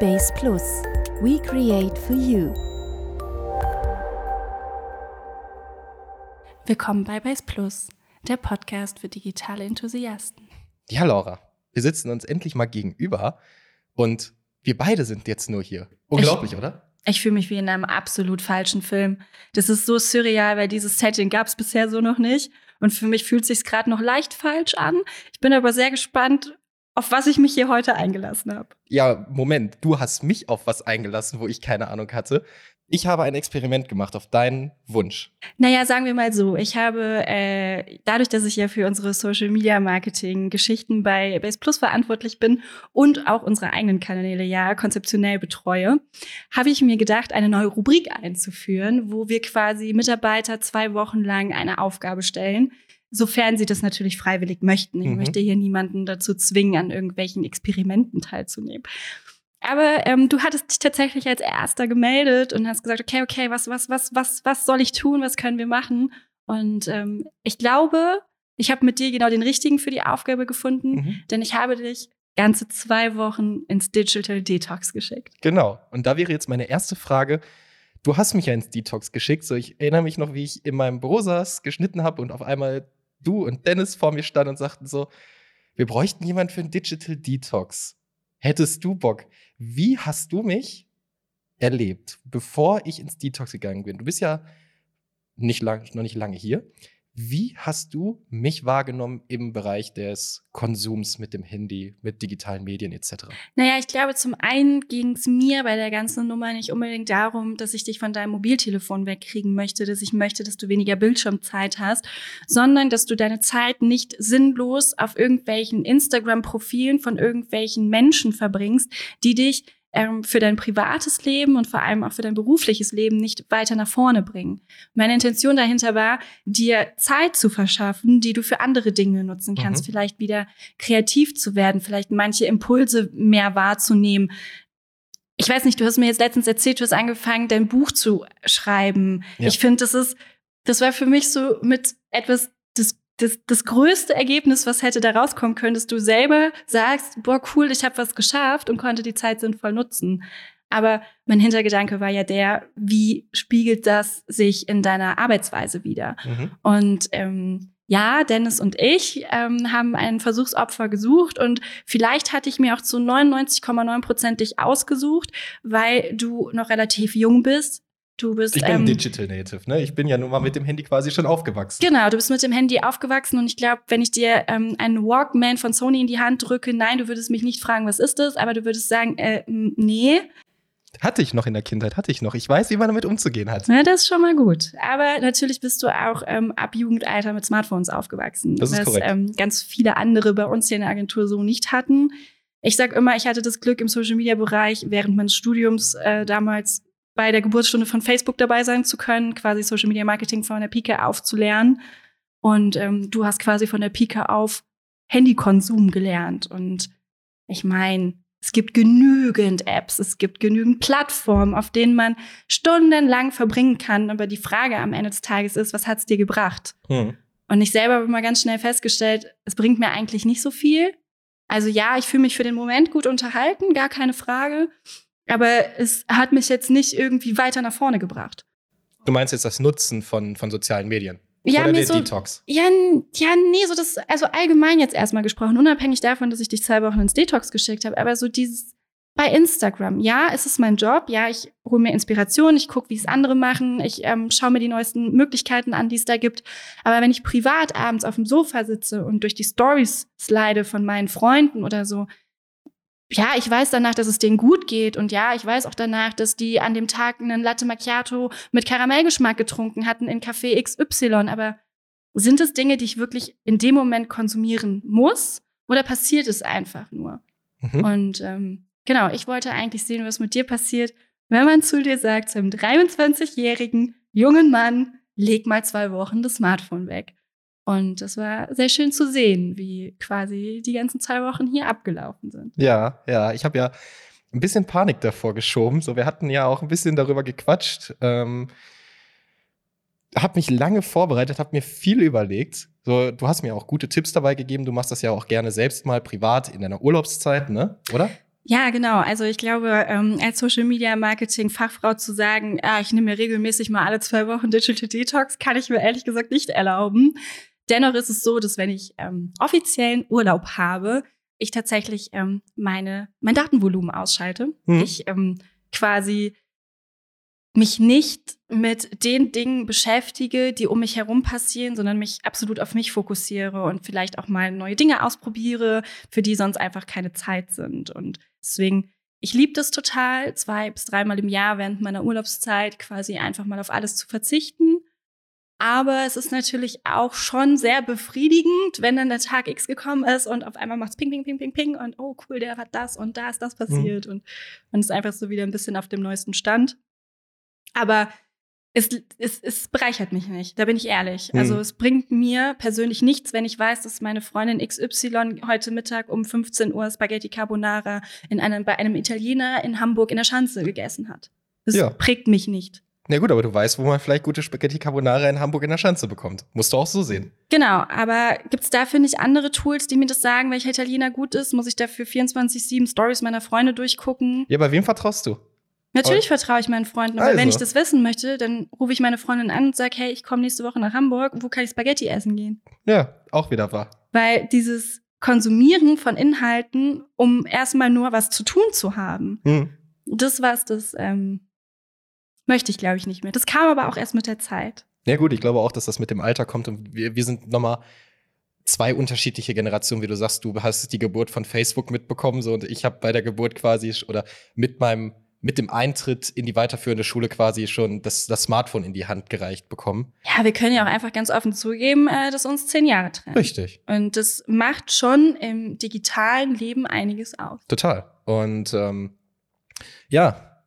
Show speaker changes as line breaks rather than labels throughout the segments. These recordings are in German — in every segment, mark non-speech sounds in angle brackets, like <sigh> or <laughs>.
Base Plus. We create for you.
Willkommen bei Base Plus, der Podcast für digitale Enthusiasten.
Ja, Laura, wir sitzen uns endlich mal gegenüber und wir beide sind jetzt nur hier. Unglaublich,
ich,
oder?
Ich fühle mich wie in einem absolut falschen Film. Das ist so surreal, weil dieses Setting gab es bisher so noch nicht. Und für mich fühlt es sich gerade noch leicht falsch an. Ich bin aber sehr gespannt, auf was ich mich hier heute eingelassen habe.
Ja, Moment, du hast mich auf was eingelassen, wo ich keine Ahnung hatte. Ich habe ein Experiment gemacht auf deinen Wunsch.
Naja, sagen wir mal so. Ich habe, äh, dadurch, dass ich ja für unsere Social Media Marketing Geschichten bei Base Plus verantwortlich bin und auch unsere eigenen Kanäle ja konzeptionell betreue, habe ich mir gedacht, eine neue Rubrik einzuführen, wo wir quasi Mitarbeiter zwei Wochen lang eine Aufgabe stellen, sofern sie das natürlich freiwillig möchten. Ich mhm. möchte hier niemanden dazu zwingen, an irgendwelchen Experimenten teilzunehmen. Aber ähm, du hattest dich tatsächlich als Erster gemeldet und hast gesagt, okay, okay, was, was, was, was, was soll ich tun? Was können wir machen? Und ähm, ich glaube, ich habe mit dir genau den richtigen für die Aufgabe gefunden, mhm. denn ich habe dich ganze zwei Wochen ins Digital Detox geschickt.
Genau. Und da wäre jetzt meine erste Frage. Du hast mich ja ins Detox geschickt. So, ich erinnere mich noch, wie ich in meinem Büro saß, geschnitten habe und auf einmal du und Dennis vor mir standen und sagten so, wir bräuchten jemanden für einen Digital Detox. Hättest du Bock? Wie hast du mich erlebt, bevor ich ins Detox gegangen bin? Du bist ja nicht lang, noch nicht lange hier. Wie hast du mich wahrgenommen im Bereich des Konsums mit dem Handy, mit digitalen Medien etc.?
Naja, ich glaube, zum einen ging es mir bei der ganzen Nummer nicht unbedingt darum, dass ich dich von deinem Mobiltelefon wegkriegen möchte, dass ich möchte, dass du weniger Bildschirmzeit hast, sondern dass du deine Zeit nicht sinnlos auf irgendwelchen Instagram-Profilen von irgendwelchen Menschen verbringst, die dich ähm, für dein privates Leben und vor allem auch für dein berufliches Leben nicht weiter nach vorne bringen. Meine Intention dahinter war, dir Zeit zu verschaffen, die du für andere Dinge nutzen kannst, mhm. vielleicht wieder kreativ zu werden, vielleicht manche Impulse mehr wahrzunehmen. Ich weiß nicht, du hast mir jetzt letztens erzählt, du hast angefangen, dein Buch zu schreiben. Ja. Ich finde, das ist, das war für mich so mit etwas das das, größte Ergebnis, was hätte da rauskommen können, dass du selber sagst, boah, cool, ich habe was geschafft und konnte die Zeit sinnvoll nutzen. Aber mein Hintergedanke war ja der, wie spiegelt das sich in deiner Arbeitsweise wieder? Mhm. Und ähm, ja, Dennis und ich ähm, haben ein Versuchsopfer gesucht und vielleicht hatte ich mir auch zu 99,9 Prozent dich ausgesucht, weil du noch relativ jung bist, Du bist.
Ich bin ähm, Digital Native, ne? Ich bin ja nun mal mit dem Handy quasi schon aufgewachsen.
Genau, du bist mit dem Handy aufgewachsen und ich glaube, wenn ich dir ähm, einen Walkman von Sony in die Hand drücke, nein, du würdest mich nicht fragen, was ist das, aber du würdest sagen, äh, nee.
Hatte ich noch in der Kindheit, hatte ich noch. Ich weiß, wie man damit umzugehen hat.
Ja, das ist schon mal gut. Aber natürlich bist du auch ähm, ab Jugendalter mit Smartphones aufgewachsen.
Das ist was, korrekt. Ähm,
ganz viele andere bei uns hier in der Agentur so nicht hatten. Ich sag immer, ich hatte das Glück im Social Media Bereich während meines Studiums äh, damals bei der Geburtsstunde von Facebook dabei sein zu können, quasi Social Media Marketing von der Pike aufzulernen. Und ähm, du hast quasi von der Pike auf Handykonsum gelernt. Und ich meine, es gibt genügend Apps, es gibt genügend Plattformen, auf denen man stundenlang verbringen kann. Aber die Frage am Ende des Tages ist, was hat es dir gebracht? Hm. Und ich selber habe mal ganz schnell festgestellt, es bringt mir eigentlich nicht so viel. Also ja, ich fühle mich für den Moment gut unterhalten, gar keine Frage. Aber es hat mich jetzt nicht irgendwie weiter nach vorne gebracht.
Du meinst jetzt das Nutzen von, von sozialen Medien?
Ja,
Oder
der so, Detox? Ja, ja, nee, so das, also allgemein jetzt erstmal gesprochen, unabhängig davon, dass ich dich zwei Wochen ins Detox geschickt habe, aber so dieses bei Instagram, ja, es ist mein Job, ja, ich hole mir Inspiration, ich gucke, wie es andere machen, ich ähm, schaue mir die neuesten Möglichkeiten an, die es da gibt. Aber wenn ich privat abends auf dem Sofa sitze und durch die Stories slide von meinen Freunden oder so, ja, ich weiß danach, dass es denen gut geht. Und ja, ich weiß auch danach, dass die an dem Tag einen Latte Macchiato mit Karamellgeschmack getrunken hatten in Café XY. Aber sind es Dinge, die ich wirklich in dem Moment konsumieren muss? Oder passiert es einfach nur? Mhm. Und ähm, genau, ich wollte eigentlich sehen, was mit dir passiert, wenn man zu dir sagt, zu einem 23-jährigen jungen Mann, leg mal zwei Wochen das Smartphone weg. Und das war sehr schön zu sehen, wie quasi die ganzen zwei Wochen hier abgelaufen sind.
Ja, ja, ich habe ja ein bisschen Panik davor geschoben. So, wir hatten ja auch ein bisschen darüber gequatscht. Ähm, habe mich lange vorbereitet, habe mir viel überlegt. So, du hast mir auch gute Tipps dabei gegeben. Du machst das ja auch gerne selbst mal privat in deiner Urlaubszeit, ne? Oder?
Ja, genau. Also ich glaube, ähm, als Social Media Marketing Fachfrau zu sagen, ah, ich nehme mir regelmäßig mal alle zwei Wochen Digital Detox, kann ich mir ehrlich gesagt nicht erlauben. Dennoch ist es so, dass wenn ich ähm, offiziellen Urlaub habe, ich tatsächlich ähm, meine mein Datenvolumen ausschalte.
Mhm.
Ich ähm, quasi mich nicht mit den Dingen beschäftige, die um mich herum passieren, sondern mich absolut auf mich fokussiere und vielleicht auch mal neue Dinge ausprobiere, für die sonst einfach keine Zeit sind. Und deswegen, ich liebe das total, zwei bis dreimal im Jahr während meiner Urlaubszeit quasi einfach mal auf alles zu verzichten. Aber es ist natürlich auch schon sehr befriedigend, wenn dann der Tag X gekommen ist und auf einmal macht's ping, ping, ping, ping, ping und oh cool, der hat das und da ist das passiert und man ist einfach so wieder ein bisschen auf dem neuesten Stand. Aber es, es, es bereichert mich nicht, da bin ich ehrlich.
Mhm.
Also es bringt mir persönlich nichts, wenn ich weiß, dass meine Freundin XY heute Mittag um 15 Uhr Spaghetti Carbonara in einem, bei einem Italiener in Hamburg in der Schanze gegessen hat. Das
Ja.
prägt mich nicht.
Na gut, aber du weißt, wo man vielleicht gute Spaghetti Carbonara in Hamburg in der Schanze bekommt. Musst du auch so sehen.
Genau, aber gibt's dafür nicht andere Tools, die mir das sagen, welcher Italiener gut ist? Muss ich dafür 24-7 Stories meiner Freunde durchgucken?
Ja, bei wem vertraust du?
Natürlich vertraue ich meinen Freunden, aber
Also.
wenn ich das wissen möchte, dann rufe ich meine Freundin an und sage, hey, ich komme nächste Woche nach Hamburg, wo kann ich Spaghetti essen gehen?
Ja, auch wieder wahr.
Weil dieses Konsumieren von Inhalten, um erstmal nur was zu tun zu haben,
Hm.
das was, das ähm, möchte ich, glaube ich, nicht mehr. Das kam aber auch erst mit der Zeit.
Ja gut, ich glaube auch, dass das mit dem Alter kommt und wir, wir sind nochmal zwei unterschiedliche Generationen, wie du sagst, du hast die Geburt von Facebook mitbekommen so und ich habe bei der Geburt quasi oder mit meinem mit dem Eintritt in die weiterführende Schule quasi schon das, das Smartphone in die Hand gereicht bekommen.
Ja, wir können ja auch einfach ganz offen zugeben, äh, dass uns zehn Jahre trennen.
Richtig.
Und das macht schon im digitalen Leben einiges aus.
Total. Und ähm, ja,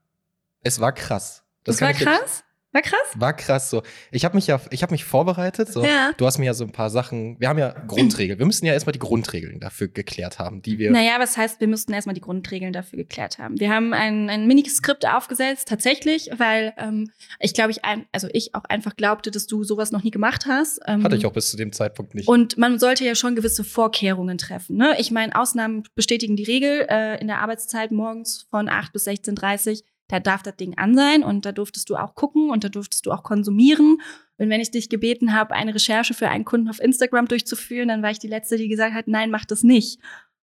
es war krass.
Das,
kann
war krass. War krass?
War krass so. Ich habe mich ja, ich habe mich vorbereitet. So.
Ja.
Du hast mir ja so ein paar Sachen. Wir haben ja Grundregeln. Wir müssen ja erstmal die Grundregeln dafür geklärt haben, die wir.
Naja, was heißt, wir müssten erstmal die Grundregeln dafür geklärt haben. Wir haben ein, ein Miniskript aufgesetzt, tatsächlich, weil ähm, ich glaube, ich ein, also ich auch einfach glaubte, dass du sowas noch nie gemacht hast. Ähm,
Hatte ich auch bis zu dem Zeitpunkt nicht.
Und man sollte ja schon gewisse Vorkehrungen treffen. Ne? Ich meine, Ausnahmen bestätigen die Regel. Äh, in der Arbeitszeit morgens von 8 bis 16.30 Uhr, da darf das Ding an sein und da durftest du auch gucken und da durftest du auch konsumieren. Und wenn ich dich gebeten habe, eine Recherche für einen Kunden auf Instagram durchzuführen, dann war ich die Letzte, die gesagt hat, nein, mach das nicht.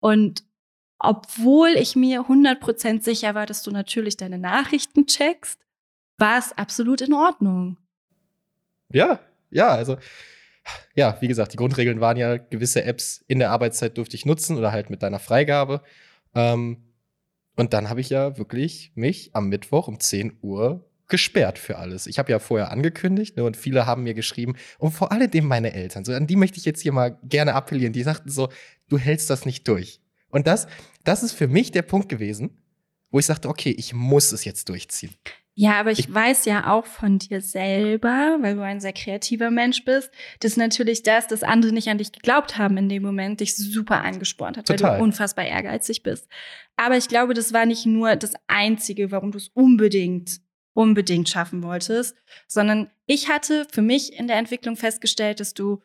Und obwohl ich mir 100% sicher war, dass du natürlich deine Nachrichten checkst, war es absolut in Ordnung.
ja, ja, also. Ja, wie gesagt, die Grundregeln waren ja, gewisse Apps in der Arbeitszeit durfte ich nutzen oder halt mit deiner Freigabe. Ähm, und dann habe ich ja wirklich mich am Mittwoch um 10 Uhr gesperrt für alles. Ich habe ja vorher angekündigt ne, und viele haben mir geschrieben und vor allem meine Eltern, so an die möchte ich jetzt hier mal gerne appellieren, die sagten so, du hältst das nicht durch. Und das, das ist für mich der Punkt gewesen, wo ich sagte, okay, ich muss es jetzt durchziehen.
Ja, aber ich,
Ich-
weiß ja auch von dir selber, weil du ein sehr kreativer Mensch bist, dass natürlich das, dass andere nicht an dich geglaubt haben in dem Moment, dich super angespornt hat, weil
Total.
du unfassbar ehrgeizig bist. Aber ich glaube, das war nicht nur das Einzige, warum du es unbedingt, unbedingt schaffen wolltest, sondern ich hatte für mich in der Entwicklung festgestellt, dass du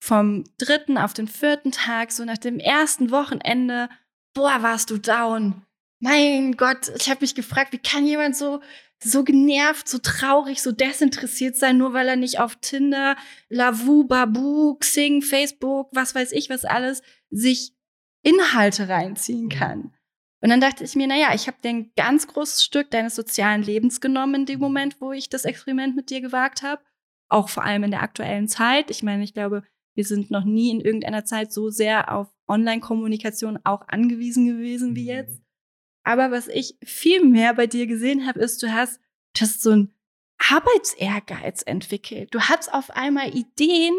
vom dritten auf den vierten Tag, so nach dem ersten Wochenende, boah, warst du down. Mein Gott, ich habe mich gefragt, wie kann jemand so so genervt, so traurig, so desinteressiert sein, nur weil er nicht auf Tinder, Lavu, Babu, Xing, Facebook, was weiß ich, was alles, sich Inhalte reinziehen kann. Und dann dachte ich mir, naja, ich habe dir ein ganz großes Stück deines sozialen Lebens genommen in dem Moment, wo ich das Experiment mit dir gewagt habe. Auch vor allem in der aktuellen Zeit. Ich meine, ich glaube, wir sind noch nie in irgendeiner Zeit so sehr auf Online-Kommunikation auch angewiesen gewesen wie jetzt. Aber was ich viel mehr bei dir gesehen habe, ist, du hast, du hast so einen Arbeitsehrgeiz entwickelt. Du hast auf einmal Ideen.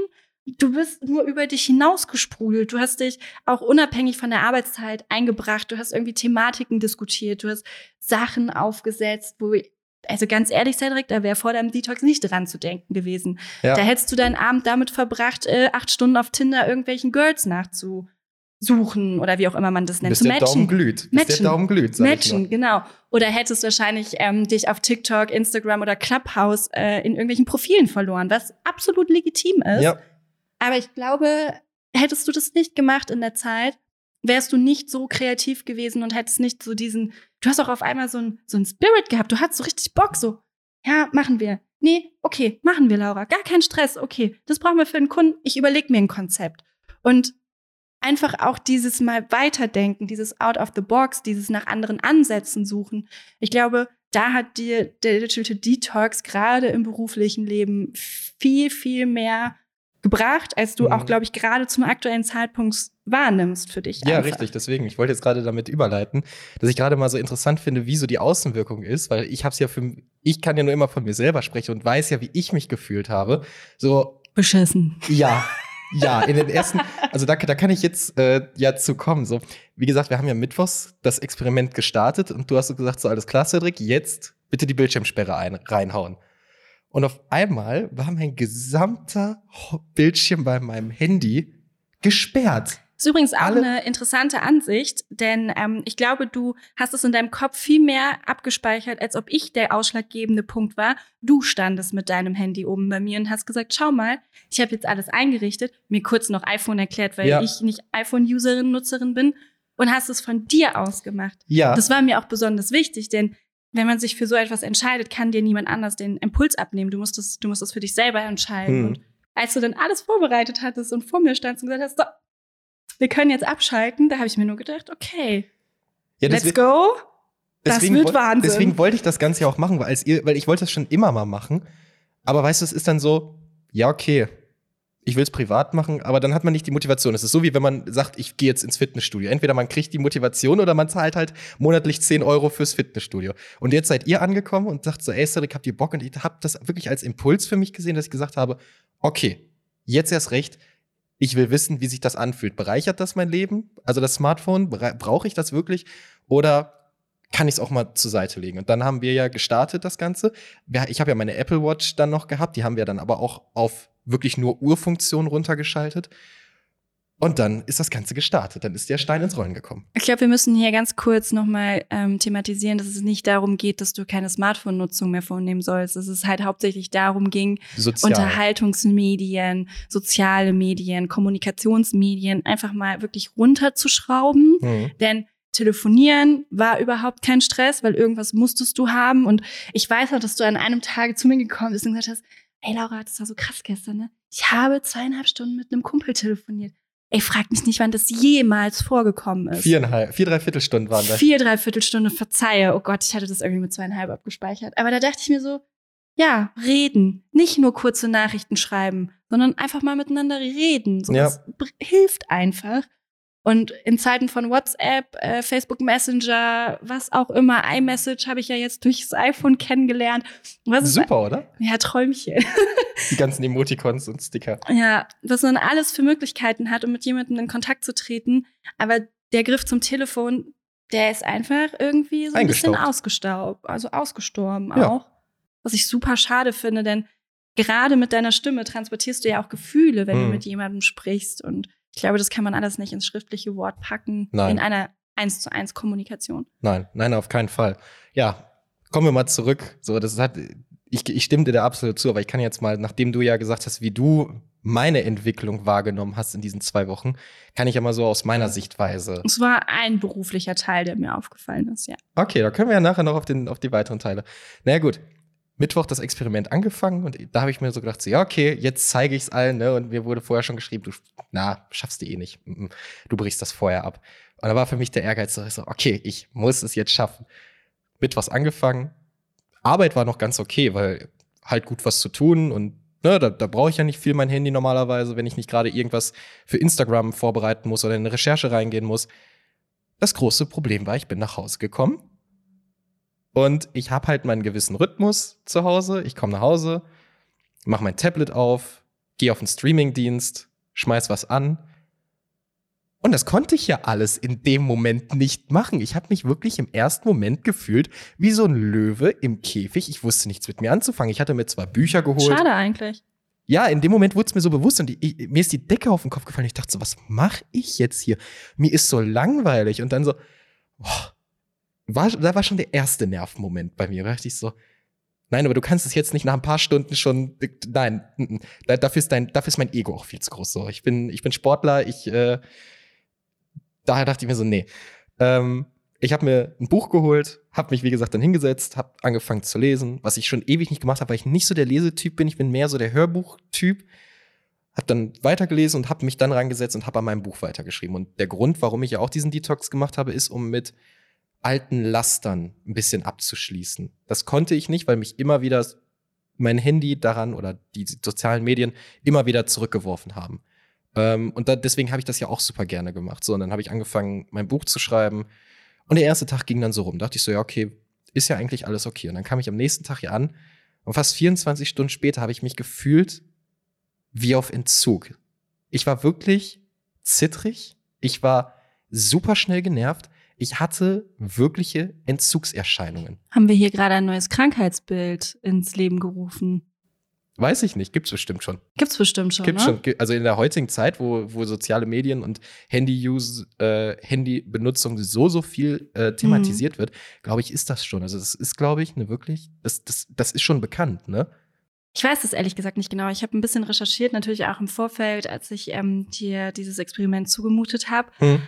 Du bist nur über dich hinausgesprudelt. Du hast dich auch unabhängig von der Arbeitszeit eingebracht. Du hast irgendwie Thematiken diskutiert. Du hast Sachen aufgesetzt, wo, also ganz ehrlich, Cedric, da wäre vor deinem Detox nicht dran zu denken gewesen.
Ja.
Da hättest du deinen Abend damit verbracht, äh, acht Stunden auf Tinder irgendwelchen Girls nachzusuchen oder wie auch immer man das nennt.
bis
zu
der
matchen.
Daumen glüht. Bis
Matchen.
der Daumen glüht, sag ich
Matchen,
mal.
genau. Oder hättest wahrscheinlich ähm, dich auf TikTok, Instagram oder Clubhouse äh, in irgendwelchen Profilen verloren, was absolut legitim ist.
Ja,
Aber ich glaube, hättest du das nicht gemacht in der Zeit, wärst du nicht so kreativ gewesen und hättest nicht so diesen, du hast auch auf einmal so ein so ein Spirit gehabt, du hattest so richtig Bock, so, ja, machen wir. Nee, okay, machen wir, Laura. Gar kein Stress, okay. Das brauchen wir für den Kunden. Ich überlege mir ein Konzept. Und einfach auch dieses mal weiterdenken, dieses out of the box, dieses nach anderen Ansätzen suchen. Ich glaube, da hat dir der Digital Detox gerade im beruflichen Leben viel, viel mehr gebracht, als du mhm. auch, glaube ich, gerade zum aktuellen Zeitpunkt wahrnimmst für dich.
Ja, einfach. richtig. Deswegen, ich wollte jetzt gerade damit überleiten, dass ich gerade mal so interessant finde, wie so die Außenwirkung ist, weil ich habe es ja für, ich kann ja nur immer von mir selber sprechen und weiß ja, wie ich mich gefühlt habe. So
beschissen.
Ja. <laughs> Ja, in den ersten, also da, da kann ich jetzt äh, ja zu kommen. So, wie gesagt, wir haben ja mittwochs das Experiment gestartet und du hast so gesagt, so alles klar, Cedric, jetzt bitte die Bildschirmsperre ein, reinhauen. Und auf einmal war mein gesamter Bildschirm bei meinem Handy gesperrt.
Das ist übrigens auch Alle eine interessante Ansicht, denn ähm, ich glaube, du hast es in deinem Kopf viel mehr abgespeichert, als ob ich der ausschlaggebende Punkt war. Du standest mit deinem Handy oben bei mir und hast gesagt, schau mal, ich habe jetzt alles eingerichtet, mir kurz noch iPhone erklärt, weil ja. ich nicht iPhone-Userin, Nutzerin bin und hast es von dir aus gemacht.
Ja.
Das war mir auch besonders wichtig, denn wenn man sich für so etwas entscheidet, kann dir niemand anders den Impuls abnehmen. Du musst es, du musst es für dich selber entscheiden. Hm. Und als du dann alles vorbereitet hattest und vor mir standst und gesagt hast, so, wir können jetzt abschalten, da habe ich mir nur gedacht, okay, ja, let's go. Das wird Wahnsinn.
Deswegen wollte ich das Ganze ja auch machen, weil, ihr, weil ich wollte das schon immer mal machen. Aber weißt du, es ist dann so, ja, okay, ich will es privat machen, aber dann hat man nicht die Motivation. Es ist so, wie wenn man sagt, ich gehe jetzt ins Fitnessstudio. Entweder man kriegt die Motivation oder man zahlt halt monatlich 10 Euro fürs Fitnessstudio. Und jetzt seid ihr angekommen und sagt so, ey, Cedric, habt ihr Bock? Und ich habe das wirklich als Impuls für mich gesehen, dass ich gesagt habe, okay, jetzt erst recht, ich will wissen, wie sich das anfühlt. Bereichert das mein Leben? Also das Smartphone, brauche ich das wirklich? Oder kann ich es auch mal zur Seite legen? Und dann haben wir ja gestartet, das Ganze. Ich habe ja meine Apple Watch dann noch gehabt, die haben wir dann aber auch auf wirklich nur Urfunktion runtergeschaltet. Und dann ist das Ganze gestartet. Dann ist der Stein ins Rollen gekommen.
Ich glaube, wir müssen hier ganz kurz nochmal ähm, thematisieren, dass es nicht darum geht, dass du keine Smartphone-Nutzung mehr vornehmen sollst. Dass es halt hauptsächlich darum ging, Sozial. Unterhaltungsmedien, soziale Medien, Kommunikationsmedien einfach mal wirklich runterzuschrauben. Mhm. Denn Telefonieren war überhaupt kein Stress, weil irgendwas musstest du haben. Und ich weiß auch, dass du an einem Tag zu mir gekommen bist und gesagt hast, ey Laura, das war so krass gestern, ne? Ich habe zweieinhalb Stunden mit einem Kumpel telefoniert. Ey, frag mich nicht, wann das jemals vorgekommen ist.
Viereinhalb, vier, drei Viertelstunden waren das.
Vier, drei Viertelstunden, verzeihe. Oh Gott, ich hatte das irgendwie mit zweieinhalb abgespeichert. Aber da dachte ich mir so, ja, reden. Nicht nur kurze Nachrichten schreiben, sondern einfach mal miteinander reden. So, ja. Das hilft einfach. Und in Zeiten von WhatsApp, äh, Facebook Messenger, was auch immer, iMessage habe ich ja jetzt durchs iPhone kennengelernt.
Was Super, oder?
Ja, Träumchen. <laughs>
Die ganzen Emoticons und Sticker.
Ja, was man alles für Möglichkeiten hat, um mit jemandem in Kontakt zu treten. Aber der Griff zum Telefon, der ist einfach irgendwie so ein bisschen ausgestaubt, also ausgestorben ja. auch. Was ich super schade finde, denn gerade mit deiner Stimme transportierst du ja auch Gefühle, wenn hm. du mit jemandem sprichst und ich glaube, das kann man alles nicht ins schriftliche Wort packen nein. in einer eins zu eins Kommunikation.
Nein, nein, auf keinen Fall. Ja, kommen wir mal zurück. So, das hat, ich, ich stimme dir da absolut zu, aber ich kann jetzt mal, nachdem du ja gesagt hast, wie du meine Entwicklung wahrgenommen hast in diesen zwei Wochen, kann ich ja mal so aus meiner Sichtweise.
Es war ein beruflicher Teil, der mir aufgefallen ist, ja.
Okay, da können wir ja nachher noch auf, den, auf die weiteren Teile. Na naja, gut, Mittwoch das Experiment angefangen und da habe ich mir so gedacht, so, ja, okay, jetzt zeige ich es allen, ne? Und mir wurde vorher schon geschrieben, du, na, schaffst du eh nicht. Du brichst das vorher ab. Und da war für mich der Ehrgeiz so, okay, ich muss es jetzt schaffen. Mittwochs angefangen. Arbeit war noch ganz okay, weil halt gut was zu tun und ne, da, da brauche ich ja nicht viel mein Handy normalerweise, wenn ich nicht gerade irgendwas für Instagram vorbereiten muss oder in eine Recherche reingehen muss. Das große Problem war, ich bin nach Hause gekommen und ich habe halt meinen gewissen Rhythmus zu Hause. Ich komme nach Hause, mache mein Tablet auf, gehe auf den Streamingdienst, schmeiß was an. Und das konnte ich ja alles in dem Moment nicht machen. Ich habe mich wirklich im ersten Moment gefühlt wie so ein Löwe im Käfig. Ich wusste nichts mit mir anzufangen. Ich hatte mir zwar Bücher geholt.
Schade eigentlich.
Ja, in dem Moment wurde es mir so bewusst und ich, mir ist die Decke auf den Kopf gefallen. Ich dachte so, was mache ich jetzt hier? Mir ist so langweilig. Und dann so, oh, war, da war schon der erste Nervenmoment bei mir. Da dachte ich so, nein, aber du kannst es jetzt nicht nach ein paar Stunden schon, nein, dafür ist, dein, dafür ist mein Ego auch viel zu groß. So, ich bin, ich bin Sportler, ich, äh, daher dachte ich mir so, nee. Ähm, ich habe mir ein Buch geholt, habe mich, wie gesagt, dann hingesetzt, habe angefangen zu lesen, was ich schon ewig nicht gemacht habe, weil ich nicht so der Lesetyp bin. Ich bin mehr so der Hörbuchtyp. Habe dann weitergelesen und habe mich dann rangesetzt und habe an meinem Buch weitergeschrieben. Und der Grund, warum ich ja auch diesen Detox gemacht habe, ist, um mit alten Lastern ein bisschen abzuschließen. Das konnte ich nicht, weil mich immer wieder mein Handy daran oder die sozialen Medien immer wieder zurückgeworfen haben. Ähm, und da, deswegen habe ich das ja auch super gerne gemacht. So, und dann habe ich angefangen, mein Buch zu schreiben. Und der erste Tag ging dann so rum. Da dachte ich so, ja, okay, ist ja eigentlich alles okay. Und dann kam ich am nächsten Tag hier an. Und fast 24 Stunden später habe ich mich gefühlt wie auf Entzug. Ich war wirklich zittrig. Ich war super schnell genervt. Ich hatte wirkliche Entzugserscheinungen.
Haben wir hier gerade ein neues Krankheitsbild ins Leben gerufen?
Weiß ich nicht, gibt's bestimmt schon.
Gibt's bestimmt schon.
Gibt's
ne?
schon. Also in der heutigen Zeit, wo, wo soziale Medien und Handy-Use, äh, Handybenutzung so, so viel äh, thematisiert
Mhm.
wird, glaube ich, ist das schon. Also das ist, glaube ich, eine wirklich, das, das, das ist schon bekannt, ne?
Ich weiß das ehrlich gesagt nicht genau. Ich habe ein bisschen recherchiert, natürlich auch im Vorfeld, als ich ähm, dir dieses Experiment zugemutet habe.
Hm.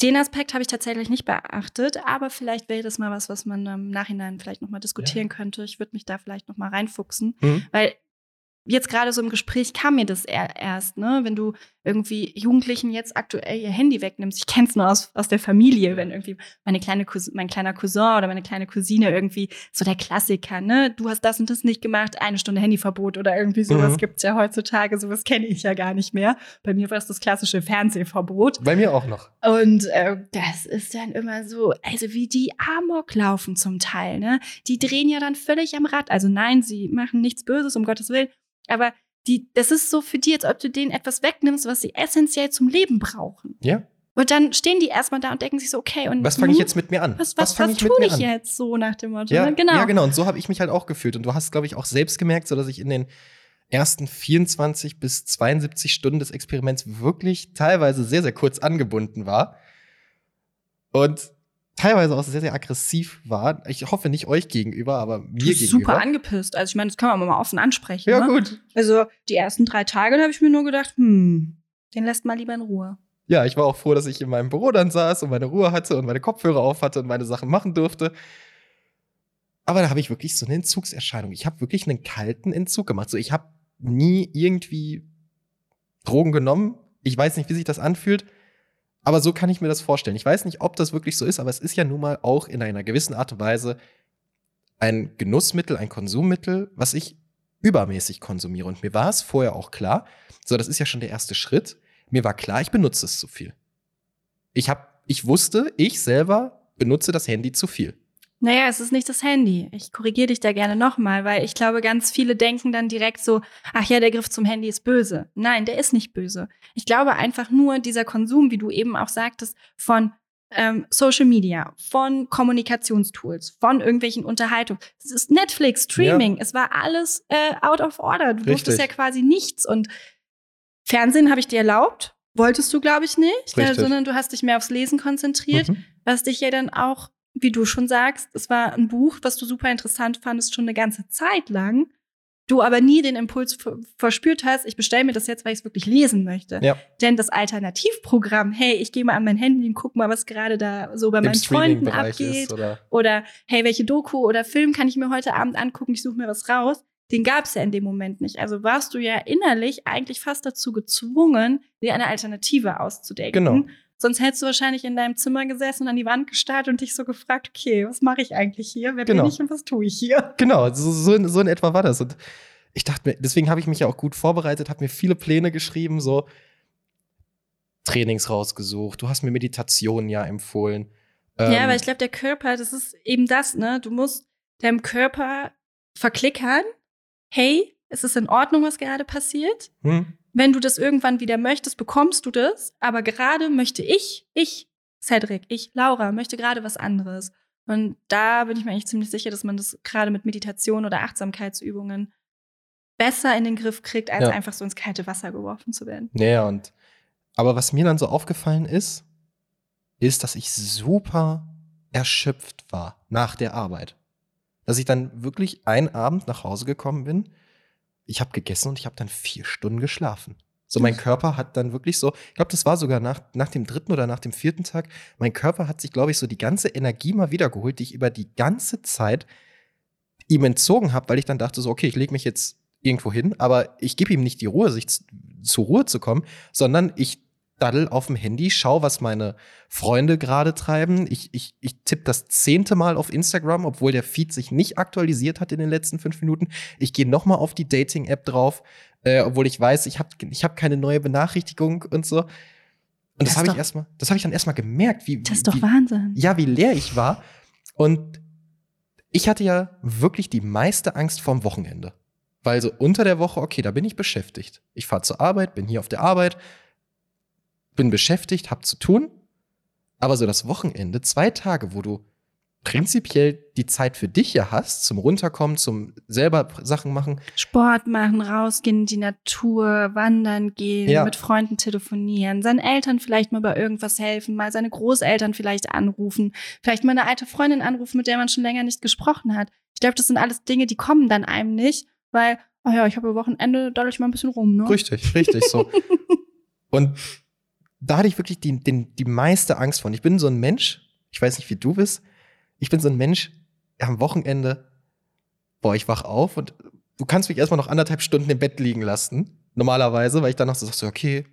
Den Aspekt habe ich tatsächlich nicht beachtet, aber vielleicht wäre das mal was, was man im Nachhinein vielleicht nochmal diskutieren könnte. Ich würde mich da vielleicht nochmal reinfuchsen,
Hm.
weil jetzt gerade so im Gespräch kam mir das erst, ne? Wenn du irgendwie Jugendlichen jetzt aktuell ihr Handy wegnimmst. Ich kenne es nur aus, aus der Familie, wenn irgendwie meine kleine mein kleiner Cousin oder meine kleine Cousine irgendwie so der Klassiker, ne? Du hast das und das nicht gemacht, eine Stunde Handyverbot oder irgendwie sowas
Mhm.
gibt's ja heutzutage. Sowas kenne ich ja gar nicht mehr. Bei mir war es das klassische Fernsehverbot.
Bei mir auch noch.
Und äh, das ist dann immer so, also wie die Amok laufen zum Teil, ne? Die drehen ja dann völlig am Rad. Also nein, sie machen nichts Böses, um Gottes Willen. Aber die, das ist so für die, als ob du denen etwas wegnimmst, was sie essentiell zum Leben brauchen.
Ja.
Und dann stehen die erstmal da und denken sich so, okay, und
Was fange ich
hm,
jetzt mit mir an?
Was, was, was,
ich
tue ich jetzt so nach dem Motto?
Ja,
ne? genau.
ja, genau. Und so habe ich mich halt auch gefühlt. Und du hast, glaube ich, auch selbst gemerkt, so dass ich in den ersten 24 bis 72 Stunden des Experiments wirklich teilweise sehr, sehr kurz angebunden war. Und teilweise auch sehr, sehr aggressiv war. Ich hoffe nicht euch gegenüber, aber mir
Du bist
gegenüber.
super angepisst. Also ich meine, das kann man mal offen ansprechen.
ja,
ne?
gut.
Also die ersten drei Tage, da habe ich mir nur gedacht, hm, den lässt mal lieber in Ruhe.
Ja, ich war auch froh, dass ich in meinem Büro dann saß und meine Ruhe hatte und meine Kopfhörer auf hatte und meine Sachen machen durfte. Aber da habe ich wirklich so eine Entzugserscheinung. Ich habe wirklich einen kalten Entzug gemacht. So, ich habe nie irgendwie Drogen genommen. Ich weiß nicht, wie sich das anfühlt. Aber so kann ich mir das vorstellen. Ich weiß nicht, ob das wirklich so ist, aber es ist ja nun mal auch in einer gewissen Art und Weise ein Genussmittel, ein Konsummittel, was ich übermäßig konsumiere. Und mir war es vorher auch klar, so, das ist ja schon der erste Schritt. Mir war klar, ich benutze es zu viel. Ich hab, ich wusste, ich selber benutze das Handy zu viel.
Naja, es ist nicht das Handy. Ich korrigiere dich da gerne nochmal, weil ich glaube, ganz viele denken dann direkt so, ach ja, der Griff zum Handy ist böse. Nein, der ist nicht böse. Ich glaube einfach nur dieser Konsum, wie du eben auch sagtest, von ähm, Social Media, von Kommunikationstools, von irgendwelchen Unterhaltungen. Es ist Netflix, Streaming, es war alles äh, out of order. Du durftest ja quasi nichts. Und Fernsehen habe ich dir erlaubt, wolltest du, glaube ich, nicht,
Richtig.
sondern du hast dich mehr aufs Lesen konzentriert
Mhm.
was dich ja dann auch, wie du schon sagst, es war ein Buch, was du super interessant fandest, schon eine ganze Zeit lang. Du aber nie den Impuls ver- verspürt hast, ich bestelle mir das jetzt, weil ich es wirklich lesen möchte.
Ja.
Denn das Alternativprogramm, hey, ich gehe mal an mein Handy und guck mal, was gerade da so bei
Im
meinen Freunden abgeht.
ist oder
Oder hey, welche Doku oder Film kann ich mir heute Abend angucken? Ich suche mir was raus. Den gab es ja in dem Moment nicht. Also warst du ja innerlich eigentlich fast dazu gezwungen, dir eine Alternative auszudenken.
Genau.
Sonst hättest du wahrscheinlich in deinem Zimmer gesessen und an die Wand gestarrt und dich so gefragt, okay, was mache ich eigentlich hier? Wer
Genau.
bin ich und was tue ich hier? <laughs>
Genau, so, so, in- so in etwa war das. Und ich dachte mir, deswegen habe ich mich ja auch gut vorbereitet, habe mir viele Pläne geschrieben, so Trainings rausgesucht. Du hast mir Meditationen ja empfohlen.
ja,
Ähm,
aber ich glaube, der Körper, das ist eben das, ne? Du musst deinem Körper verklickern, hey, es ist in Ordnung, was gerade passiert.
hm,
Wenn du das irgendwann wieder möchtest, bekommst du das. Aber gerade möchte ich, ich, Cedric, ich, Laura, möchte gerade was anderes. Und da bin ich mir eigentlich ziemlich sicher, dass man das gerade mit Meditation oder Achtsamkeitsübungen besser in den Griff kriegt, als
Ja.
einfach so ins kalte Wasser geworfen zu werden.
Naja, und aber was mir dann so aufgefallen ist, ist, dass ich super erschöpft war nach der Arbeit. Dass ich dann wirklich einen Abend nach Hause gekommen bin, ich habe gegessen und ich habe dann vier Stunden geschlafen. So, mein Körper hat dann wirklich so, ich glaube, das war sogar nach, nach dem dritten oder nach dem vierten Tag, mein Körper hat sich, glaube ich, so die ganze Energie mal wiedergeholt, die ich über die ganze Zeit ihm entzogen habe, weil ich dann dachte so, okay, ich lege mich jetzt irgendwo hin, aber ich gebe ihm nicht die Ruhe, sich zu, zur Ruhe zu kommen, sondern ich daddel auf dem Handy, schau, was meine Freunde gerade treiben. Ich, ich, ich tippe das zehnte Mal auf Instagram, obwohl der Feed sich nicht aktualisiert hat in den letzten fünf Minuten. Ich gehe noch mal auf die Dating-App drauf, äh, obwohl ich weiß, ich habe ich hab keine neue Benachrichtigung und so. Und das,
Das
habe ich erstmal, das habe ich dann erstmal gemerkt, wie,
Das ist doch
wie,
Wahnsinn.
ja, wie leer ich war. Und ich hatte ja wirklich die meiste Angst vorm Wochenende. Weil so unter der Woche, okay, da bin ich beschäftigt. Ich fahre zur Arbeit, bin hier auf der Arbeit, bin beschäftigt, hab zu tun. Aber so das Wochenende, zwei Tage, wo du prinzipiell die Zeit für dich ja hast, zum Runterkommen, zum selber Sachen machen.
Sport machen, rausgehen in die Natur, wandern gehen,
Ja.
mit Freunden telefonieren, seinen Eltern vielleicht mal bei irgendwas helfen, mal seine Großeltern vielleicht anrufen, vielleicht mal eine alte Freundin anrufen, mit der man schon länger nicht gesprochen hat. Ich glaube, das sind alles Dinge, die kommen dann einem nicht, weil, oh ja, ich habe Wochenende, daddel ich mal ein bisschen rum, ne?
Richtig, richtig so. <laughs> Und da hatte ich wirklich die, den, die meiste Angst von. Ich bin so ein Mensch, ich weiß nicht, wie du bist, ich bin so ein Mensch, am Wochenende, boah, ich wach auf und du kannst mich erstmal noch anderthalb Stunden im Bett liegen lassen, normalerweise, weil ich dann noch so sag, so, okay,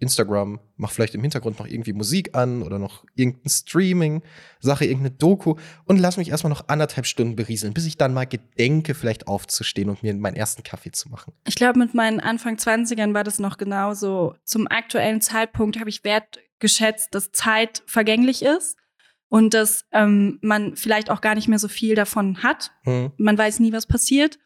Instagram, mach vielleicht im Hintergrund noch irgendwie Musik an oder noch irgendein Streaming, Sache, irgendeine Doku und lass mich erstmal noch anderthalb Stunden berieseln, bis ich dann mal gedenke, vielleicht aufzustehen und mir meinen ersten Kaffee zu machen.
Ich glaube, mit meinen Anfang 20ern war das noch genauso. Zum aktuellen Zeitpunkt habe ich wertgeschätzt, dass Zeit vergänglich ist und dass ähm, man vielleicht auch gar nicht mehr so viel davon hat.
Hm.
Man weiß nie, was passiert.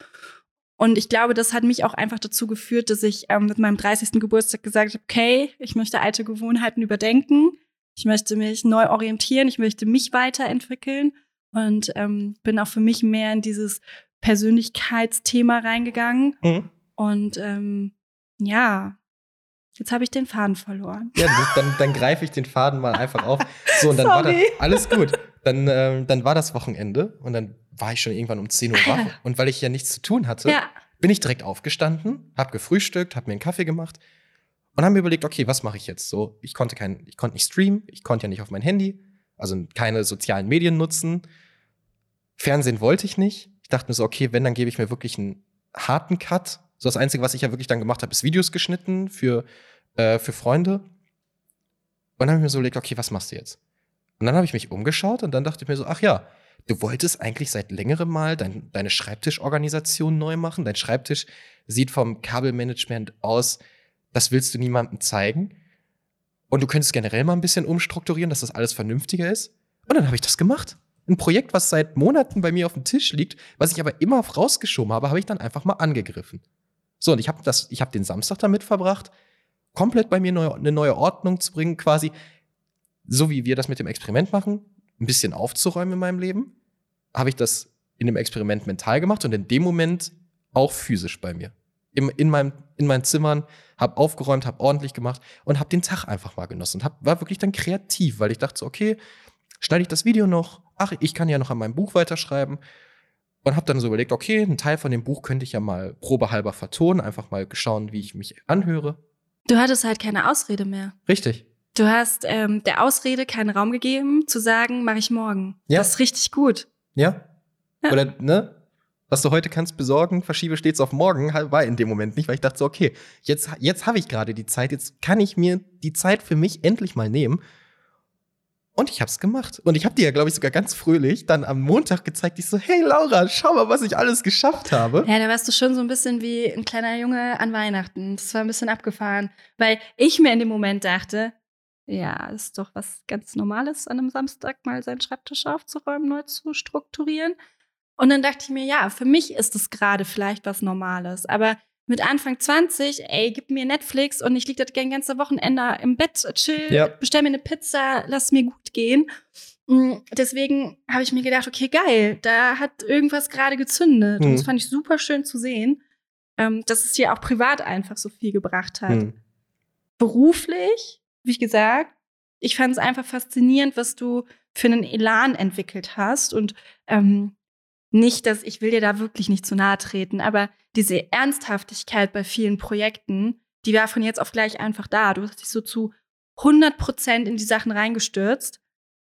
Und ich glaube, das hat mich auch einfach dazu geführt, dass ich ähm, mit meinem 30. Geburtstag gesagt habe, okay, ich möchte alte Gewohnheiten überdenken. Ich möchte mich neu orientieren. Ich möchte mich weiterentwickeln. Und ähm, bin auch für mich mehr in dieses Persönlichkeitsthema reingegangen.
Mhm.
Und ähm, ja, jetzt habe ich den Faden verloren.
Ja, dann, dann greife ich den Faden mal einfach auf. So, und dann war das
Sorry.
alles gut. Dann, ähm, dann war das Wochenende und dann war ich schon irgendwann um 10 Uhr wach. <laughs> Und weil ich ja nichts zu tun hatte,
Ja,
bin ich direkt aufgestanden, hab gefrühstückt, hab mir einen Kaffee gemacht und habe mir überlegt, okay, was mache ich jetzt? So, ich konnte kein, ich konnte nicht streamen, ich konnte ja nicht auf mein Handy, also keine sozialen Medien nutzen. Fernsehen wollte ich nicht. Ich dachte mir so, okay, wenn, dann gebe ich mir wirklich einen harten Cut. So das Einzige, was ich ja wirklich dann gemacht habe, ist Videos geschnitten für, äh, für Freunde. Und dann habe ich mir so überlegt, okay, was machst du jetzt? Und dann habe ich mich umgeschaut und dann dachte ich mir so, ach ja, du wolltest eigentlich seit längerem mal dein, deine Schreibtischorganisation neu machen. Dein Schreibtisch sieht vom Kabelmanagement aus, das willst du niemandem zeigen. Und du könntest generell mal ein bisschen umstrukturieren, dass das alles vernünftiger ist. Und dann habe ich das gemacht. Ein Projekt, was seit Monaten bei mir auf dem Tisch liegt, was ich aber immer rausgeschoben habe, habe ich dann einfach mal angegriffen. So, und ich habe habe den Samstag damit verbracht, komplett bei mir neu, eine neue Ordnung zu bringen, quasi, so wie wir das mit dem Experiment machen, ein bisschen aufzuräumen in meinem Leben, habe ich das in dem Experiment mental gemacht und in dem Moment auch physisch bei mir. Im, in, meinem, in meinen Zimmern, habe aufgeräumt, habe ordentlich gemacht und habe den Tag einfach mal genossen und hab, war wirklich dann kreativ, weil ich dachte so, okay, schneide ich das Video noch? Ach, ich kann ja noch an meinem Buch weiterschreiben. Und habe dann so überlegt, okay, einen Teil von dem Buch könnte ich ja mal probehalber vertonen, einfach mal schauen, wie ich mich anhöre.
du hattest halt keine Ausrede mehr.
Richtig.
Du hast ähm, der Ausrede keinen Raum gegeben, zu sagen, mache ich morgen.
Ja.
Das ist richtig gut.
Ja?
Ja.
Oder, ne? Was du heute kannst besorgen, verschiebe stets auf morgen, war in dem Moment nicht, weil ich dachte so, okay, jetzt, jetzt habe ich gerade die Zeit, jetzt kann ich mir die Zeit für mich endlich mal nehmen. Und ich habe es gemacht. Und ich habe dir ja, glaube ich, sogar ganz fröhlich dann am Montag gezeigt, ich so, hey Laura, schau mal, was ich alles geschafft habe.
Ja, da warst du schon so ein bisschen wie ein kleiner Junge an Weihnachten. Das war ein bisschen abgefahren, weil ich mir in dem Moment dachte, ja, ist doch was ganz Normales, an einem Samstag mal seinen Schreibtisch aufzuräumen, neu zu strukturieren. Und dann dachte ich mir, ja, für mich ist es gerade vielleicht was Normales. Aber mit Anfang 20, ey, gib mir Netflix und ich liege das gern ganze Wochenende im Bett, chill,
Ja.
bestell mir eine Pizza, lass mir gut gehen. Mm, Deswegen habe ich mir gedacht, okay, geil, da hat irgendwas gerade gezündet. Und
Mhm.
das fand ich super schön zu sehen, ähm, dass es dir auch privat einfach so viel gebracht hat.
Hm.
Beruflich, wie gesagt, ich fand es einfach faszinierend, was du für einen Elan entwickelt hast. Und ähm, nicht, dass ich will dir da wirklich nicht zu nahe treten, aber diese Ernsthaftigkeit bei vielen Projekten, die war von jetzt auf gleich einfach da. Du hast dich so zu 100 Prozent in die Sachen reingestürzt.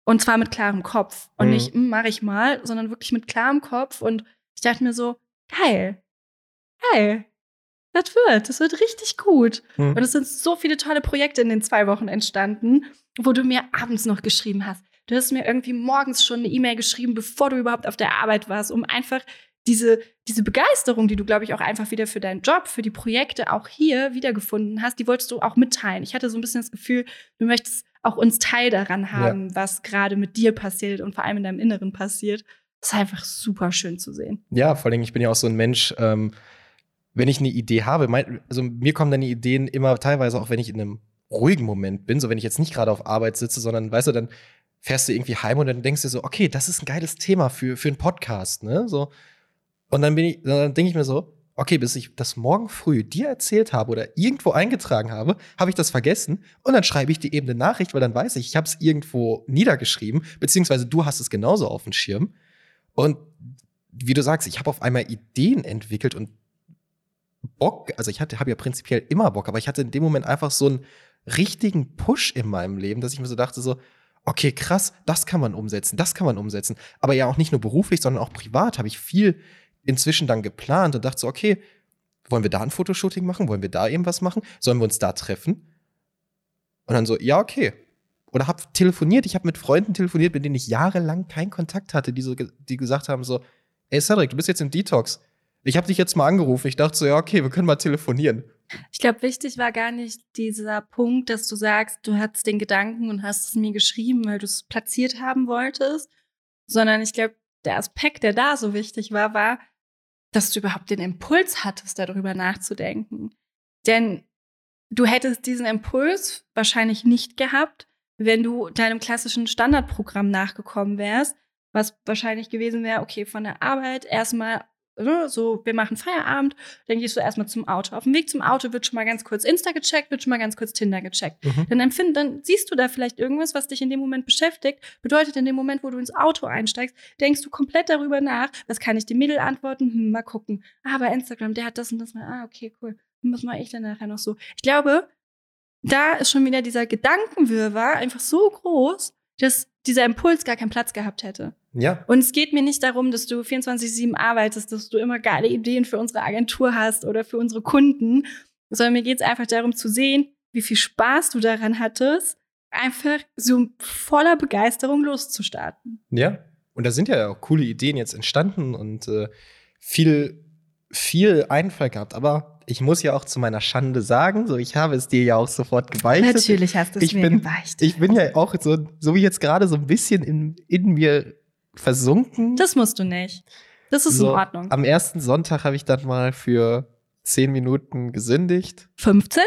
Und zwar mit klarem Kopf. Und
Mhm.
nicht, mache ich mal, sondern wirklich mit klarem Kopf. Und ich dachte mir so, geil, geil. Das wird, das wird richtig gut.
Hm.
Und es sind so viele tolle Projekte in den zwei Wochen entstanden, wo du mir abends noch geschrieben hast. Du hast mir irgendwie morgens schon eine E-Mail geschrieben, bevor du überhaupt auf der Arbeit warst, um einfach diese, diese Begeisterung, die du, glaube ich, auch einfach wieder für deinen Job, für die Projekte auch hier wiedergefunden hast, die wolltest du auch mitteilen. Ich hatte so ein bisschen das Gefühl, du möchtest auch uns Teil daran haben, was gerade mit dir passiert und vor allem in deinem Inneren passiert. Das ist einfach super schön zu sehen.
Ja, vor allem, ich bin ja auch so ein Mensch, ähm, wenn ich eine Idee habe, mein, also mir kommen dann die Ideen immer teilweise auch, wenn ich in einem ruhigen Moment bin, so wenn ich jetzt nicht gerade auf Arbeit sitze, sondern, weißt du, dann fährst du irgendwie heim und dann denkst du so, okay, das ist ein geiles Thema für, für einen Podcast, ne? So. Und dann bin ich, dann denke ich mir so, okay, bis ich das morgen früh dir erzählt habe oder irgendwo eingetragen habe, habe ich das vergessen und dann schreibe ich dir eben eine Nachricht, weil dann weiß ich, ich habe es irgendwo niedergeschrieben, beziehungsweise du hast es genauso auf dem Schirm. Und wie du sagst, ich habe auf einmal Ideen entwickelt und Bock, also ich hatte, habe ja prinzipiell immer Bock, aber ich hatte in dem Moment einfach so einen richtigen Push in meinem Leben, dass ich mir so dachte, so, okay, krass, das kann man umsetzen, das kann man umsetzen. Aber ja auch nicht nur beruflich, sondern auch privat habe ich viel inzwischen dann geplant und dachte so, okay, wollen wir da ein Fotoshooting machen? Wollen wir da eben was machen? Sollen wir uns da treffen? Und dann so, ja, okay. Oder hab telefoniert, ich habe mit Freunden telefoniert, mit denen ich jahrelang keinen Kontakt hatte, die so, die gesagt haben so, ey Cedric, du bist jetzt im Detox. Ich habe dich jetzt mal angerufen. Ich dachte so, ja, okay, wir können mal telefonieren.
Ich glaube, wichtig war gar nicht dieser Punkt, dass du sagst, du hattest den Gedanken und hast es mir geschrieben, weil du es platziert haben wolltest, sondern ich glaube, der Aspekt, der da so wichtig war, war, dass du überhaupt den Impuls hattest, darüber nachzudenken. Denn du hättest diesen Impuls wahrscheinlich nicht gehabt, wenn du deinem klassischen Standardprogramm nachgekommen wärst, was wahrscheinlich gewesen wäre, okay, von der Arbeit erstmal so, wir machen Feierabend, dann gehst du erstmal zum Auto. Auf dem Weg zum Auto wird schon mal ganz kurz Insta gecheckt, wird schon mal ganz kurz Tinder gecheckt.
Mhm.
Dann empfind, dann siehst du da vielleicht irgendwas, was dich in dem Moment beschäftigt. Bedeutet, in dem Moment, wo du ins Auto einsteigst, denkst du komplett darüber nach, was kann ich dem Mädel antworten? Hm, mal gucken. Ah, bei Instagram, der hat das und das mal. Ah, okay, cool. Was mache ich dann nachher noch so? Ich glaube, da ist schon wieder dieser Gedankenwirrwarr einfach so groß, dass dieser Impuls gar keinen Platz gehabt hätte.
Ja,
Und es geht mir nicht darum, dass du 24-7 arbeitest, dass du immer geile Ideen für unsere Agentur hast oder für unsere Kunden, sondern mir geht es einfach darum zu sehen, wie viel Spaß du daran hattest, einfach so voller Begeisterung loszustarten.
ja. Und da sind ja auch coole Ideen jetzt entstanden und äh, viel, viel Einfall gehabt. Aber ich muss ja auch zu meiner Schande sagen, so ich habe es dir ja auch sofort gebeichtet.
hast
Ich bin- Ich bin ja auch so, so wie jetzt gerade so ein bisschen in, in mir versunken.
Das musst du nicht. Das ist
So,
in Ordnung.
Am ersten Sonntag habe ich dann mal für 10 Minuten gesündigt,
15?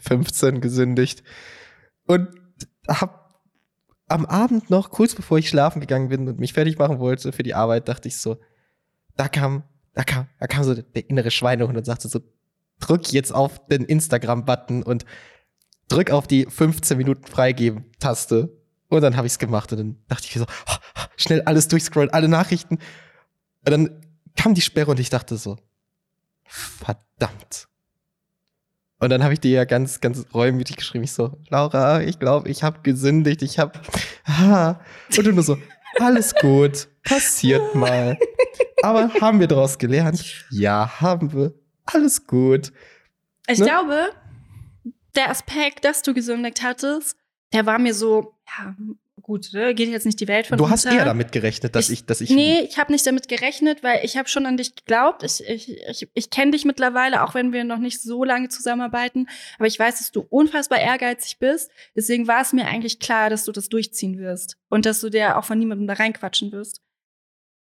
15 gesündigt und hab am Abend noch, kurz bevor ich schlafen gegangen bin und mich fertig machen wollte für die Arbeit, dachte ich so, da kam, da kam, da kam so der innere Schweinehund und sagte so, drück jetzt auf den Instagram-Button und drück auf die 15 Minuten Freigeben-Taste. Und dann habe ich es gemacht und dann dachte ich so, schnell alles durchscrollen, alle Nachrichten. Und dann kam die Sperre und ich dachte so, verdammt. Und dann habe ich dir ja ganz, ganz reumütig geschrieben, ich so, Laura, ich glaube, ich habe gesündigt, ich habe, ah. <laughs> und du nur so, alles gut, passiert mal. <laughs> Aber haben wir daraus gelernt? Ja, haben wir. Alles gut.
Ich
Ne?
glaube, der Aspekt, dass du gesündigt hattest, der war mir so, ja, gut, ne? geht jetzt nicht die Welt von
Du hast eher damit gerechnet, dass
Ich-
ich, dass ich.
Nee, ich habe nicht damit gerechnet, weil ich habe schon an dich geglaubt. Ich, ich, ich, ich kenne dich mittlerweile, auch wenn wir noch nicht so lange zusammenarbeiten. Aber ich weiß, dass du unfassbar ehrgeizig bist. Deswegen war es mir eigentlich klar, dass du das durchziehen wirst. Und dass du dir auch von niemandem da reinquatschen wirst.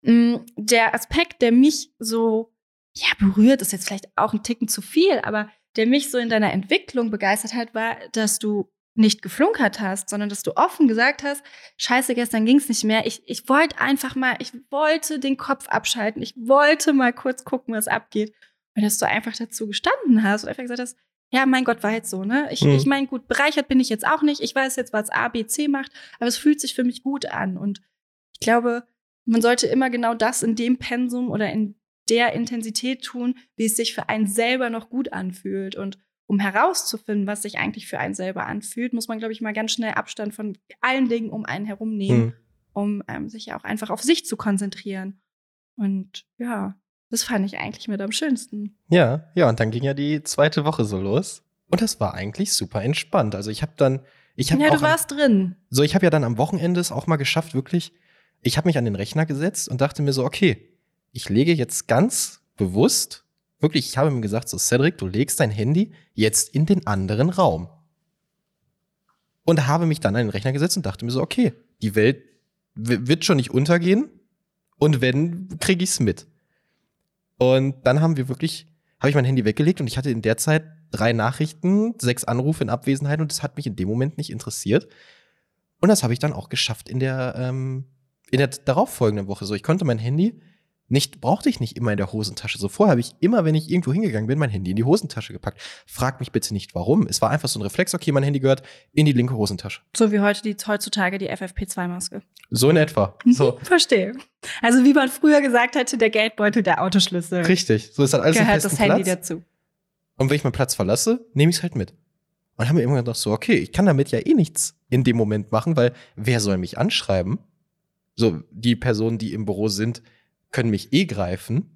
Mm, Der Aspekt, der mich so, ja, berührt, ist jetzt vielleicht auch ein Ticken zu viel, aber der mich so in deiner Entwicklung begeistert hat, war, dass du nicht geflunkert hast, sondern dass du offen gesagt hast, scheiße, gestern ging's nicht mehr. Ich, ich wollte einfach mal, ich wollte den Kopf abschalten. Ich wollte mal kurz gucken, was abgeht. Und dass du einfach dazu gestanden hast und einfach gesagt hast, ja, mein Gott, war jetzt so, ne? Ich,
Mhm.
ich meine, gut, bereichert bin ich jetzt auch nicht. Ich weiß jetzt, was A, B, C macht, aber es fühlt sich für mich gut an. Und ich glaube, man sollte immer genau das in dem Pensum oder in der Intensität tun, wie es sich für einen selber noch gut anfühlt. Und um herauszufinden, was sich eigentlich für einen selber anfühlt, muss man, glaube ich, mal ganz schnell Abstand von allen Dingen um einen herum nehmen,
Hm.
um ähm, sich ja auch einfach auf sich zu konzentrieren. Und ja, das fand ich eigentlich mit am schönsten.
Ja, ja, und dann ging ja die zweite Woche so los. Und das war eigentlich super entspannt. Also ich habe dann, ich habe
Ja, du warst drin.
so, ich habe ja dann am Wochenende es auch mal geschafft, wirklich. Ich habe mich an den Rechner gesetzt und dachte mir so, okay, ich lege jetzt ganz bewusst, wirklich, ich habe mir gesagt, so Cedric, du legst dein Handy jetzt in den anderen Raum. Und habe mich dann an den Rechner gesetzt und dachte mir so, okay, die Welt wird schon nicht untergehen. Und wenn, kriege ich es mit. Und dann haben wir wirklich, habe ich mein Handy weggelegt und ich hatte in der Zeit drei Nachrichten, sechs Anrufe in Abwesenheit und das hat mich in dem Moment nicht interessiert. Und das habe ich dann auch geschafft in der, ähm, in der darauffolgenden Woche. So, ich konnte mein Handy nicht, brauchte ich nicht immer in der Hosentasche. So vorher habe ich immer, wenn ich irgendwo hingegangen bin, mein Handy in die Hosentasche gepackt. Frag mich bitte nicht warum. Es war einfach so ein Reflex, okay, mein Handy gehört in die linke Hosentasche.
So wie heute die heutzutage die FFP2-Maske.
So in etwa. <laughs> So.
Verstehe. Also wie man früher gesagt hätte, der Geldbeutel, der Autoschlüssel.
Richtig. So ist halt alles
Gehört das Handy
Platz.
dazu.
Und wenn ich meinen Platz verlasse, nehme ich es halt mit. Und haben mir immer gedacht, so, okay, ich kann damit ja eh nichts in dem Moment machen, weil wer soll mich anschreiben? So, die Personen, die im Büro sind, können mich eh greifen.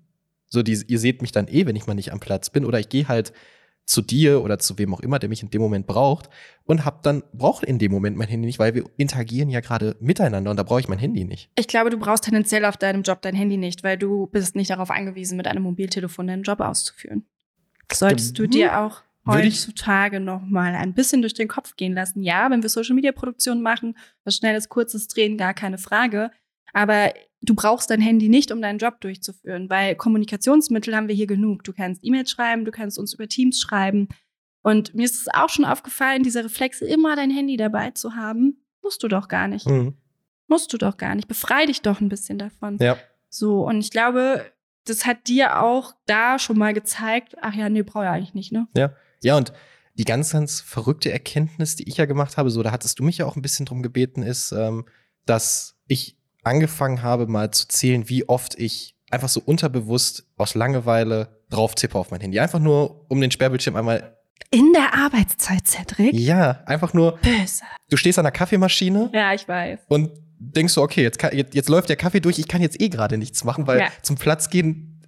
So, die, ihr seht mich dann eh, wenn ich mal nicht am Platz bin. Oder ich gehe halt zu dir oder zu wem auch immer, der mich in dem Moment braucht und hab dann, brauche in dem Moment mein Handy nicht, weil wir interagieren ja gerade miteinander und da brauche ich mein Handy nicht.
Ich glaube, du brauchst tendenziell auf deinem Job dein Handy nicht, weil du bist nicht darauf angewiesen, mit einem Mobiltelefon deinen Job auszuführen. Solltest du dir auch heutzutage noch mal ein bisschen durch den Kopf gehen lassen. Ja, wenn wir Social Media Produktion machen, was schnelles, kurzes Drehen, gar keine Frage. Aber du brauchst dein Handy nicht, um deinen Job durchzuführen, weil Kommunikationsmittel haben wir hier genug. Du kannst E-Mails schreiben, du kannst uns über Teams schreiben. Und mir ist es auch schon aufgefallen, dieser Reflex, immer dein Handy dabei zu haben, musst du doch gar nicht.
Mhm.
Musst du doch gar nicht. Befrei dich doch ein bisschen davon.
Ja.
So, und ich glaube, das hat dir auch da schon mal gezeigt, ach ja, nee, brauche ich eigentlich nicht, ne?
Ja, und die ganz, ganz verrückte Erkenntnis, die ich ja gemacht habe, so da hattest du mich ja auch ein bisschen drum gebeten, ist, ähm, dass ich angefangen habe, mal zu zählen, wie oft ich einfach so unterbewusst aus Langeweile drauf tippe auf mein Handy. Einfach nur, um den Sperrbildschirm einmal.
In der Arbeitszeit, Cedric.
Ja, einfach nur,
Böse.
du stehst an der Kaffeemaschine
Ja, ich weiß.
und denkst so, okay, jetzt, kann, jetzt, jetzt läuft der Kaffee durch, ich kann jetzt eh gerade nichts machen, weil
Ja.
zum Platz gehen,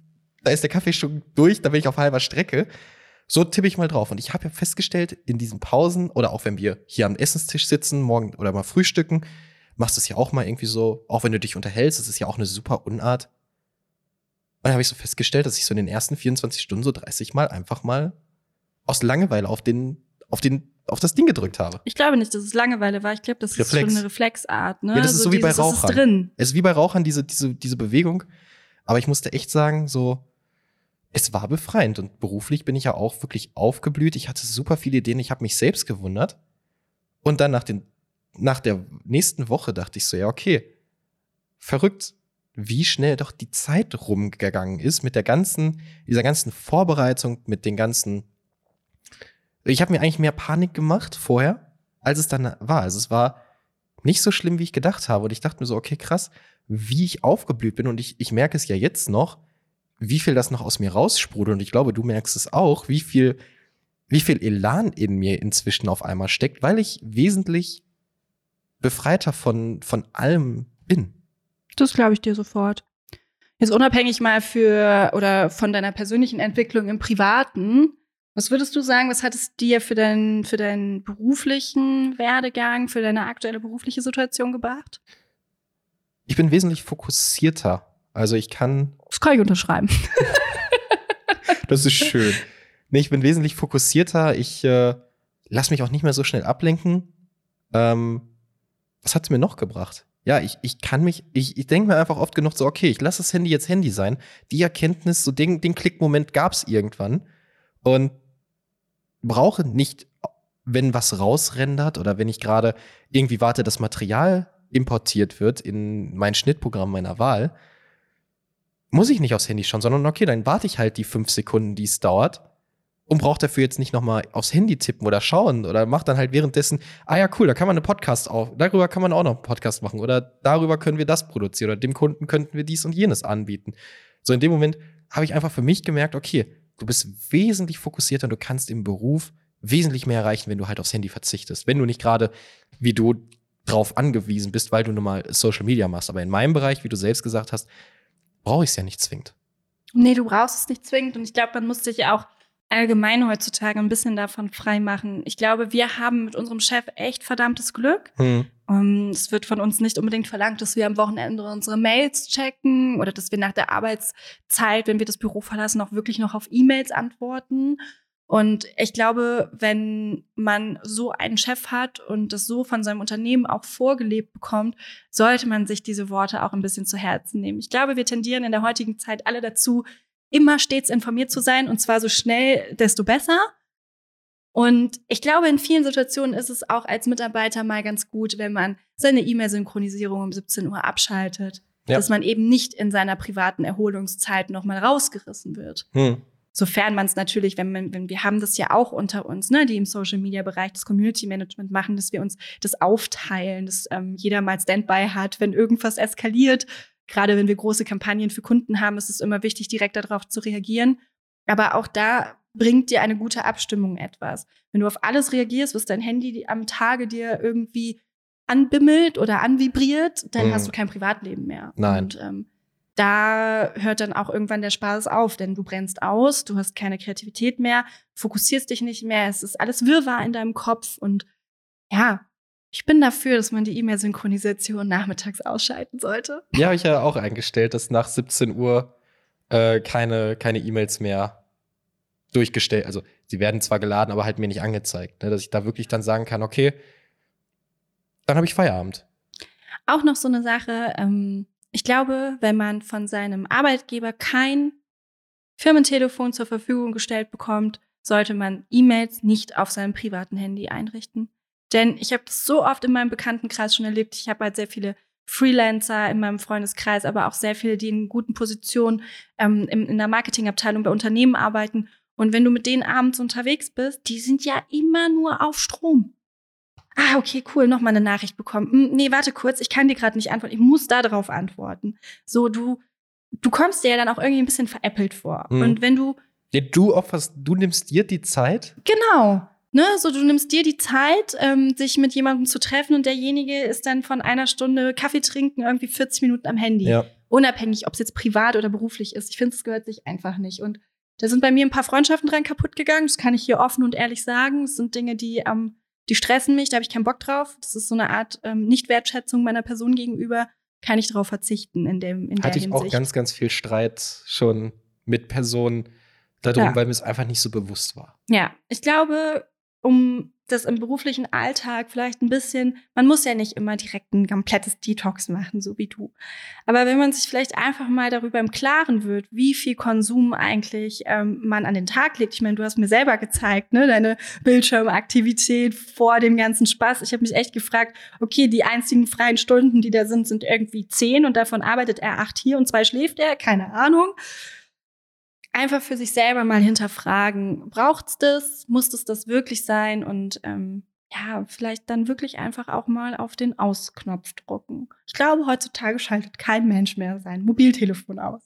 da ist der Kaffee schon durch, da bin ich auf halber Strecke. So tippe ich mal drauf. Und ich habe ja festgestellt, in diesen Pausen oder auch wenn wir hier am Essenstisch sitzen, morgen oder mal frühstücken, machst du es ja auch mal irgendwie so, auch wenn du dich unterhältst, das ist ja auch eine super Unart. Und dann habe ich so festgestellt, dass ich so in den ersten 24 Stunden so 30 Mal einfach mal aus Langeweile auf den, auf den, auf das Ding gedrückt habe.
Ich glaube nicht, dass es Langeweile war. Ich glaube, das ist
Reflex.
schon eine Reflexart, ne?
Ja, das ist so wie bei
dieses, es
Rauchern.
ist drin.
Es ist wie bei Rauchern, diese, diese, diese Bewegung. Aber ich musste echt sagen, so, es war befreiend. Und beruflich bin ich ja auch wirklich aufgeblüht. Ich hatte super viele Ideen. Ich habe mich selbst gewundert. Und dann nach, den, nach der nächsten Woche dachte ich so, ja, okay, verrückt, wie schnell doch die Zeit rumgegangen ist mit der ganzen, dieser ganzen Vorbereitung, mit den ganzen. Ich habe mir eigentlich mehr Panik gemacht vorher, als es dann war. Also es war nicht so schlimm, wie ich gedacht habe. Und ich dachte mir so, okay, krass, wie ich aufgeblüht bin. Und ich, ich merke es ja jetzt noch, wie viel das noch aus mir raussprudelt. Und ich glaube, du merkst es auch, wie viel, wie viel Elan in mir inzwischen auf einmal steckt, weil ich wesentlich befreiter von, von allem bin.
Das glaube ich dir sofort. Jetzt unabhängig mal für oder von deiner persönlichen Entwicklung im Privaten, was würdest du sagen, was hat es dir für, dein, für deinen beruflichen Werdegang, für deine aktuelle berufliche Situation gebracht?
Ich bin wesentlich fokussierter. Also ich kann
Das kann ich unterschreiben. <laughs>
Das ist schön. Nee, ich bin wesentlich fokussierter. Ich äh, lasse mich auch nicht mehr so schnell ablenken. Ähm, was hat's mir noch gebracht? Ja, ich, ich kann mich, ich, ich denke mir einfach oft genug so, okay, ich lasse das Handy jetzt Handy sein. Die Erkenntnis, so den, den Klickmoment gab's irgendwann. Und brauche nicht, wenn was rausrendert oder wenn ich gerade irgendwie warte, dass Material importiert wird in mein Schnittprogramm meiner Wahl, muss ich nicht aufs Handy schauen, sondern okay, dann warte ich halt die fünf Sekunden, die es dauert und brauche dafür jetzt nicht nochmal aufs Handy tippen oder schauen oder mach dann halt währenddessen, ah ja, cool, da kann man einen Podcast auf, darüber kann man auch noch einen Podcast machen oder darüber können wir das produzieren oder dem Kunden könnten wir dies und jenes anbieten. So in dem Moment habe ich einfach für mich gemerkt, okay, du bist wesentlich fokussierter und du kannst im Beruf wesentlich mehr erreichen, wenn du halt aufs Handy verzichtest. Wenn du nicht gerade, wie du drauf angewiesen bist, weil du nun mal Social Media machst. Aber in meinem Bereich, wie du selbst gesagt hast, brauche ich es ja nicht zwingend.
Nee, du brauchst es nicht zwingend. Und ich glaube, man muss sich ja auch allgemein heutzutage ein bisschen davon frei machen. Ich glaube, wir haben mit unserem Chef echt verdammtes Glück. Hm. Um, es wird von uns nicht unbedingt verlangt, dass wir am Wochenende unsere Mails checken oder dass wir nach der Arbeitszeit, wenn wir das Büro verlassen, auch wirklich noch auf E-Mails antworten. Und ich glaube, wenn man so einen Chef hat und das so von seinem Unternehmen auch vorgelebt bekommt, sollte man sich diese Worte auch ein bisschen zu Herzen nehmen. Ich glaube, wir tendieren in der heutigen Zeit alle dazu, immer stets informiert zu sein und zwar so schnell, desto besser. Und ich glaube, in vielen Situationen ist es auch als Mitarbeiter mal ganz gut, wenn man seine E-Mail-Synchronisierung um 17 Uhr abschaltet. Ja. Dass man eben nicht in seiner privaten Erholungszeit nochmal rausgerissen wird. Hm. Sofern man es natürlich, wenn, man, wenn wir haben das ja auch unter uns, ne, die im Social Media Bereich das Community Management machen, dass wir uns das aufteilen, dass ähm, jeder mal Standby hat, wenn irgendwas eskaliert. Gerade wenn wir große Kampagnen für Kunden haben, ist es immer wichtig, direkt darauf zu reagieren. Aber auch da bringt dir eine gute Abstimmung etwas. Wenn du auf alles reagierst, was dein Handy am Tage dir irgendwie anbimmelt oder anvibriert, dann mhm. hast du kein Privatleben mehr.
Nein.
Und ähm, da hört dann auch irgendwann der Spaß auf, denn du brennst aus, du hast keine Kreativität mehr, fokussierst dich nicht mehr, es ist alles Wirrwarr in deinem Kopf und ja, ich bin dafür, dass man die E-Mail-Synchronisation nachmittags ausschalten sollte.
Ja, habe ich ja auch eingestellt, dass nach 17 Uhr äh, keine keine E-Mails mehr durchgestellt, also sie werden zwar geladen, aber halt mir nicht angezeigt, ne, dass ich da wirklich dann sagen kann, okay, dann habe ich Feierabend.
Auch noch so eine Sache, ähm, ich glaube, wenn man von seinem Arbeitgeber kein Firmentelefon zur Verfügung gestellt bekommt, sollte man E-Mails nicht auf seinem privaten Handy einrichten. Denn ich habe das so oft in meinem Bekanntenkreis schon erlebt. Ich habe halt sehr viele Freelancer in meinem Freundeskreis, aber auch sehr viele, die in guten Positionen ähm, in, in der Marketingabteilung bei Unternehmen arbeiten. Und wenn du mit denen abends unterwegs bist, die sind ja immer nur auf Strom ah, okay, cool, nochmal eine Nachricht bekommen. Hm, nee, warte kurz, ich kann dir gerade nicht antworten. Ich muss da drauf antworten. So, du, du kommst dir ja dann auch irgendwie ein bisschen veräppelt vor. Mhm. Und wenn du.
Ja, du opferst, du nimmst dir die Zeit?
Genau. Ne, so du nimmst dir die Zeit, ähm, sich mit jemandem zu treffen und derjenige ist dann von einer Stunde Kaffee trinken irgendwie 40 Minuten am Handy. Ja. Unabhängig, ob es jetzt privat oder beruflich ist. Ich finde, es gehört sich einfach nicht. Und da sind bei mir ein paar Freundschaften dran kaputt gegangen. Das kann ich hier offen und ehrlich sagen. Es sind Dinge, die am die stressen mich, da habe ich keinen Bock drauf. Das ist so eine Art ähm, Nichtwertschätzung meiner Person gegenüber. Kann ich darauf verzichten in dem in
Hatte
ich
Hinsicht. auch ganz, ganz viel Streit schon mit Personen darum, ja. weil mir es einfach nicht so bewusst war.
Ja, ich glaube, um das im beruflichen Alltag vielleicht ein bisschen, man muss ja nicht immer direkt ein komplettes Detox machen, so wie du. Aber wenn man sich vielleicht einfach mal darüber im Klaren wird, wie viel Konsum eigentlich ähm, man an den Tag legt. Ich meine, du hast mir selber gezeigt, ne, deine Bildschirmaktivität vor dem ganzen Spaß. Ich habe mich echt gefragt, okay, die einzigen freien Stunden, die da sind, sind irgendwie zehn und davon arbeitet er acht hier und zwei schläft er, keine Ahnung einfach für sich selber mal hinterfragen, braucht's das? Muss es das wirklich sein? Und ähm, ja, vielleicht dann wirklich einfach auch mal auf den Ausknopf drucken. Ich glaube, heutzutage schaltet kein Mensch mehr sein Mobiltelefon aus.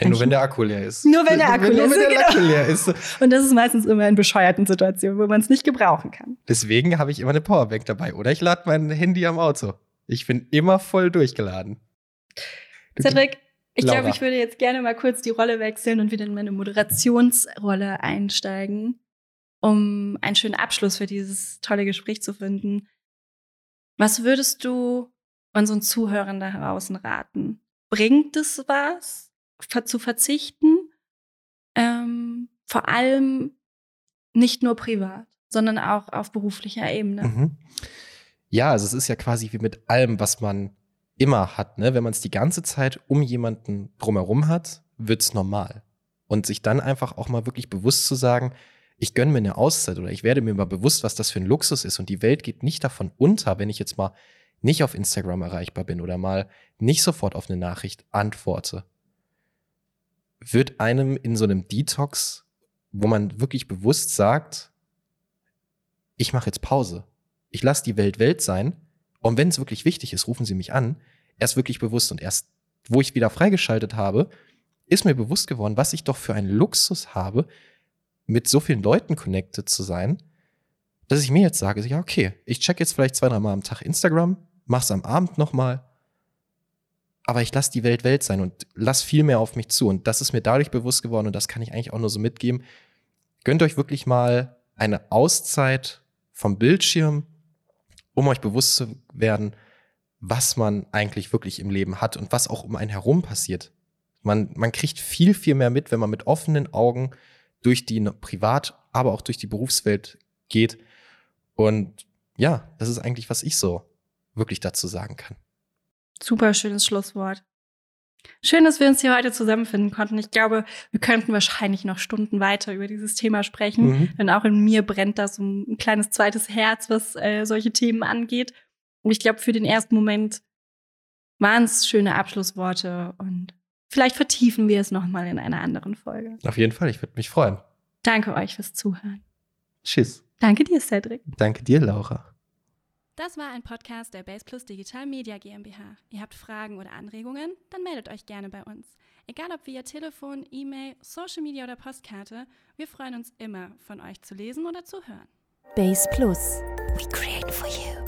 Ja, nur wenn der Akku leer ist.
Nur wenn der Akku,
nur,
nur
wenn der genau. Akku leer ist.
Und das ist meistens immer in bescheuerten Situationen, wo man es nicht gebrauchen kann.
Deswegen habe ich immer eine Powerbank dabei. Oder ich lade mein Handy am Auto. Ich bin immer voll durchgeladen.
Cedric, ich glaube, ich würde jetzt gerne mal kurz die Rolle wechseln und wieder in meine Moderationsrolle einsteigen, um einen schönen Abschluss für dieses tolle Gespräch zu finden. Was würdest du unseren Zuhörern da draußen raten? Bringt es was, zu verzichten? Ähm, vor allem nicht nur privat, sondern auch auf beruflicher Ebene. Mhm.
Ja, also es ist ja quasi wie mit allem, was man immer hat, ne? wenn man es die ganze Zeit um jemanden drumherum hat, wird es normal. Und sich dann einfach auch mal wirklich bewusst zu sagen, ich gönne mir eine Auszeit oder ich werde mir mal bewusst, was das für ein Luxus ist und die Welt geht nicht davon unter, wenn ich jetzt mal nicht auf Instagram erreichbar bin oder mal nicht sofort auf eine Nachricht antworte. Wird einem in so einem Detox, wo man wirklich bewusst sagt, ich mache jetzt Pause. Ich lasse die Welt Welt sein und wenn es wirklich wichtig ist, rufen Sie mich an. Erst wirklich bewusst und erst, wo ich wieder freigeschaltet habe, ist mir bewusst geworden, was ich doch für einen Luxus habe, mit so vielen Leuten connected zu sein, dass ich mir jetzt sage, ja, okay, ich check jetzt vielleicht zwei, drei Mal am Tag Instagram, mach's am Abend nochmal, aber ich lasse die Welt Welt sein und lass viel mehr auf mich zu. Und das ist mir dadurch bewusst geworden und das kann ich eigentlich auch nur so mitgeben. Gönnt euch wirklich mal eine Auszeit vom Bildschirm, um euch bewusst zu werden, was man eigentlich wirklich im Leben hat und was auch um einen herum passiert. Man, man kriegt viel, viel mehr mit, wenn man mit offenen Augen durch die Privat-, aber auch durch die Berufswelt geht. Und ja, das ist eigentlich, was ich so wirklich dazu sagen kann.
Super schönes Schlusswort. Schön, dass wir uns hier heute zusammenfinden konnten. Ich glaube, wir könnten wahrscheinlich noch Stunden weiter über dieses Thema sprechen. Mhm. Denn auch in mir brennt das um ein kleines zweites Herz, was äh, solche Themen angeht. Und ich glaube, für den ersten Moment waren es schöne Abschlussworte und vielleicht vertiefen wir es nochmal in einer anderen Folge.
Auf jeden Fall, ich würde mich freuen.
Danke euch fürs Zuhören.
Tschüss.
Danke dir, Cedric.
Danke dir, Laura.
Das war ein Podcast der Base Plus Digital Media GmbH. Ihr habt Fragen oder Anregungen? Dann meldet euch gerne bei uns. Egal ob via Telefon, E-Mail, Social Media oder Postkarte, wir freuen uns immer, von euch zu lesen oder zu hören.
Base Plus. We create for you.